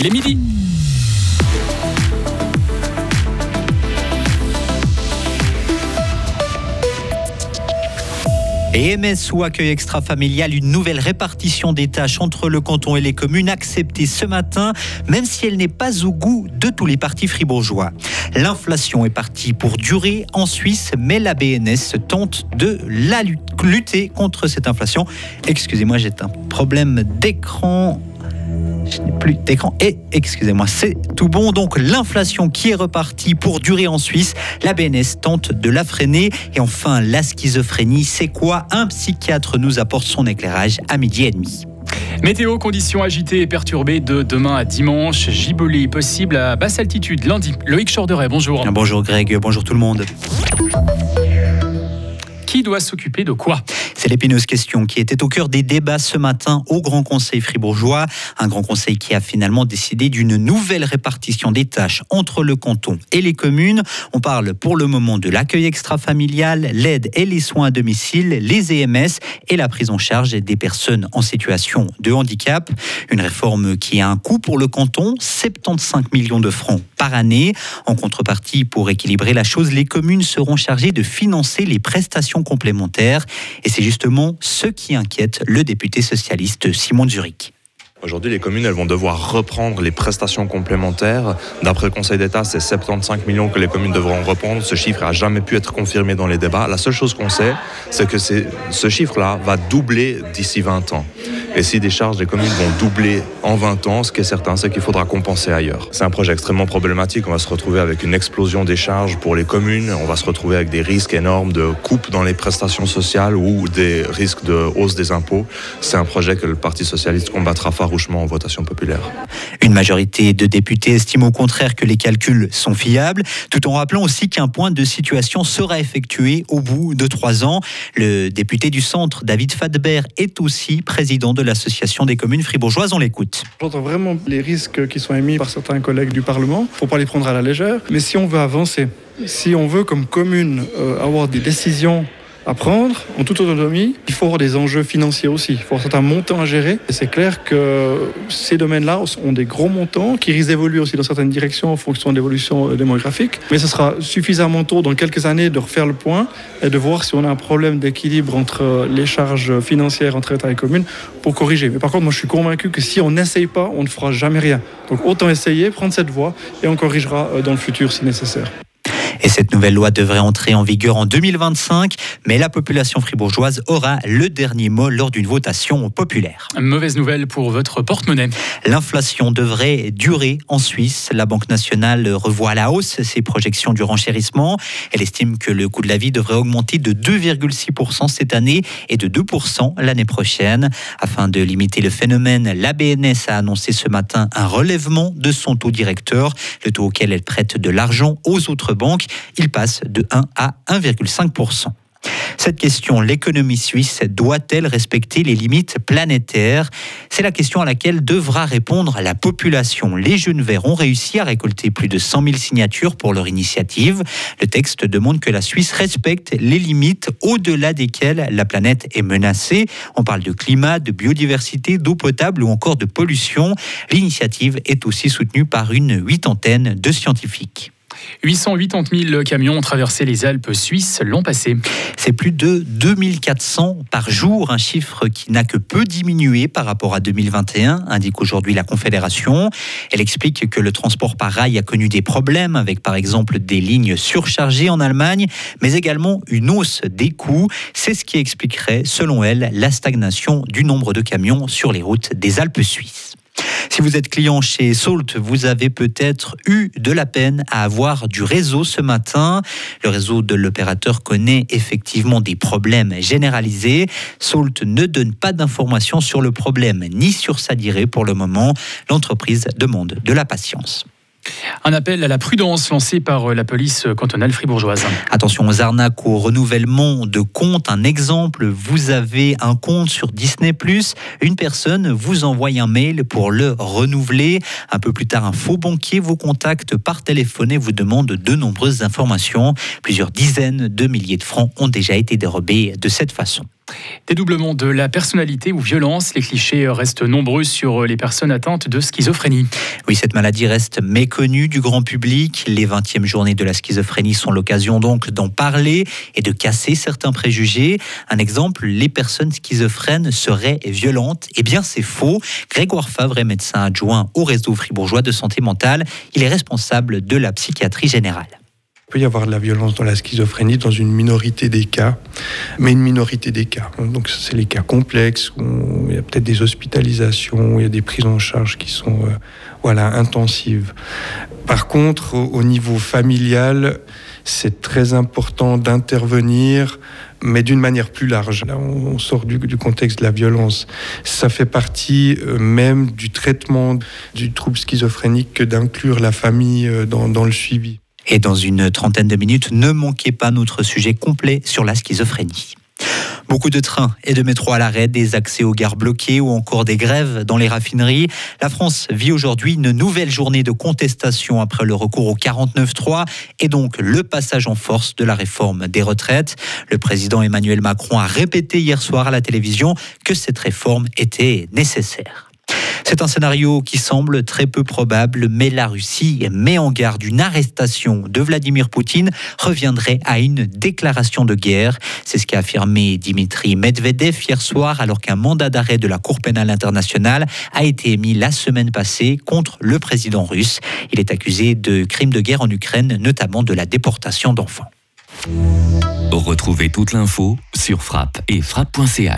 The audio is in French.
Il est midi. EMS ou accueil extra-familial, une nouvelle répartition des tâches entre le canton et les communes acceptée ce matin, même si elle n'est pas au goût de tous les partis fribourgeois. L'inflation est partie pour durer en Suisse, mais la BNS tente de la lutter contre cette inflation. Excusez-moi, j'ai un problème d'écran je n'ai plus d'écran. Et excusez-moi, c'est tout bon. Donc l'inflation qui est repartie pour durer en Suisse, la BNS tente de la freiner. Et enfin, la schizophrénie, c'est quoi? Un psychiatre nous apporte son éclairage à midi et demi. Météo, conditions agitées et perturbées de demain à dimanche. Gibolet possible à basse altitude lundi. Loïc Chorderet, bonjour. Bonjour Greg, bonjour tout le monde. Qui doit s'occuper de quoi? C'est l'épineuse question qui était au cœur des débats ce matin au Grand Conseil fribourgeois. Un Grand Conseil qui a finalement décidé d'une nouvelle répartition des tâches entre le canton et les communes. On parle pour le moment de l'accueil extra-familial, l'aide et les soins à domicile, les EMS et la prise en charge des personnes en situation de handicap. Une réforme qui a un coût pour le canton, 75 millions de francs par année. En contrepartie, pour équilibrer la chose, les communes seront chargées de financer les prestations complémentaires. Justement ce qui inquiète le député socialiste Simon Zurich. Aujourd'hui, les communes vont devoir reprendre les prestations complémentaires. D'après le Conseil d'État, c'est 75 millions que les communes devront reprendre. Ce chiffre n'a jamais pu être confirmé dans les débats. La seule chose qu'on sait, c'est que ce chiffre-là va doubler d'ici 20 ans. Et si des charges des communes vont doubler en 20 ans, ce qui est certain, c'est qu'il faudra compenser ailleurs. C'est un projet extrêmement problématique. On va se retrouver avec une explosion des charges pour les communes. On va se retrouver avec des risques énormes de coupe dans les prestations sociales ou des risques de hausse des impôts. C'est un projet que le Parti socialiste combattra farouchement en votation populaire. Une majorité de députés estime au contraire que les calculs sont fiables, tout en rappelant aussi qu'un point de situation sera effectué au bout de trois ans. Le député du centre, David Fadber, est aussi président de l'association des communes fribourgeoises. On l'écoute. J'entends vraiment les risques qui sont émis par certains collègues du Parlement. Il ne faut pas les prendre à la légère. Mais si on veut avancer, si on veut comme commune euh, avoir des décisions à prendre en toute autonomie. Il faut avoir des enjeux financiers aussi. Il faut avoir certains montants à gérer. Et c'est clair que ces domaines-là ont des gros montants qui risquent d'évoluer aussi dans certaines directions en fonction de l'évolution euh, démographique. Mais ce sera suffisamment tôt dans quelques années de refaire le point et de voir si on a un problème d'équilibre entre euh, les charges financières entre État et communes pour corriger. Mais par contre, moi je suis convaincu que si on n'essaye pas, on ne fera jamais rien. Donc autant essayer, prendre cette voie et on corrigera euh, dans le futur si nécessaire. Et cette nouvelle loi devrait entrer en vigueur en 2025, mais la population fribourgeoise aura le dernier mot lors d'une votation populaire. Mauvaise nouvelle pour votre porte-monnaie. L'inflation devrait durer en Suisse. La Banque nationale revoit à la hausse ses projections du renchérissement. Elle estime que le coût de la vie devrait augmenter de 2,6% cette année et de 2% l'année prochaine. Afin de limiter le phénomène, la BNS a annoncé ce matin un relèvement de son taux directeur, le taux auquel elle prête de l'argent aux autres banques il passe de 1 à 1,5%. Cette question, l'économie suisse doit-elle respecter les limites planétaires? C'est la question à laquelle devra répondre la population. Les Jeunes Verts ont réussi à récolter plus de 100 000 signatures pour leur initiative. Le texte demande que la Suisse respecte les limites au-delà desquelles la planète est menacée. On parle de climat, de biodiversité, d'eau potable ou encore de pollution. L'initiative est aussi soutenue par une huitantaine de scientifiques. 880 000 camions ont traversé les Alpes suisses l'an passé. C'est plus de 2400 par jour, un chiffre qui n'a que peu diminué par rapport à 2021, indique aujourd'hui la Confédération. Elle explique que le transport par rail a connu des problèmes avec par exemple des lignes surchargées en Allemagne, mais également une hausse des coûts. C'est ce qui expliquerait, selon elle, la stagnation du nombre de camions sur les routes des Alpes suisses. Si vous êtes client chez Salt, vous avez peut-être eu de la peine à avoir du réseau ce matin. Le réseau de l'opérateur connaît effectivement des problèmes généralisés. Salt ne donne pas d'informations sur le problème ni sur sa durée pour le moment. L'entreprise demande de la patience. Un appel à la prudence lancé par euh, la police cantonale fribourgeoise. Attention aux arnaques, au renouvellement de comptes. Un exemple, vous avez un compte sur Disney ⁇ une personne vous envoie un mail pour le renouveler. Un peu plus tard, un faux banquier vous contacte par téléphone et vous demande de nombreuses informations. Plusieurs dizaines de milliers de francs ont déjà été dérobés de cette façon. Dédoublement de la personnalité ou violence, les clichés restent nombreux sur les personnes atteintes de schizophrénie. Oui, cette maladie reste méconnue du grand public. Les 20e journées de la schizophrénie sont l'occasion donc d'en parler et de casser certains préjugés. Un exemple, les personnes schizophrènes seraient violentes. Eh bien, c'est faux. Grégoire Favre est médecin adjoint au réseau fribourgeois de santé mentale. Il est responsable de la psychiatrie générale. Il peut y avoir de la violence dans la schizophrénie dans une minorité des cas, mais une minorité des cas. Donc c'est les cas complexes où il y a peut-être des hospitalisations, où il y a des prises en charge qui sont euh, voilà intensives. Par contre, au, niveau familial, c'est très important d'intervenir, mais d'une manière plus large. Là, on sort du, contexte de la violence. Ça fait partie euh, même du traitement du trouble schizophrénique que d'inclure la famille euh, dans le suivi. Et dans une trentaine de minutes, ne manquez pas notre sujet complet sur la schizophrénie. Beaucoup de trains et de métros à l'arrêt, des accès aux gares bloqués ou encore des grèves dans les raffineries. La France vit aujourd'hui une nouvelle journée de contestation après le recours au 49-3 et donc le passage en force de la réforme des retraites. Le président Emmanuel Macron a répété hier soir à la télévision que cette réforme était nécessaire. C'est un scénario qui semble très peu probable, mais la Russie met en garde une arrestation de Vladimir Poutine reviendrait à une déclaration de guerre. C'est ce qu'a affirmé Dimitri Medvedev hier soir alors qu'un mandat d'arrêt de la Cour pénale internationale a été émis la semaine passée contre le président russe. Il est accusé de crimes de guerre en Ukraine, notamment de la déportation d'enfants. Retrouvez toute l'info sur frappe et frappe.ch.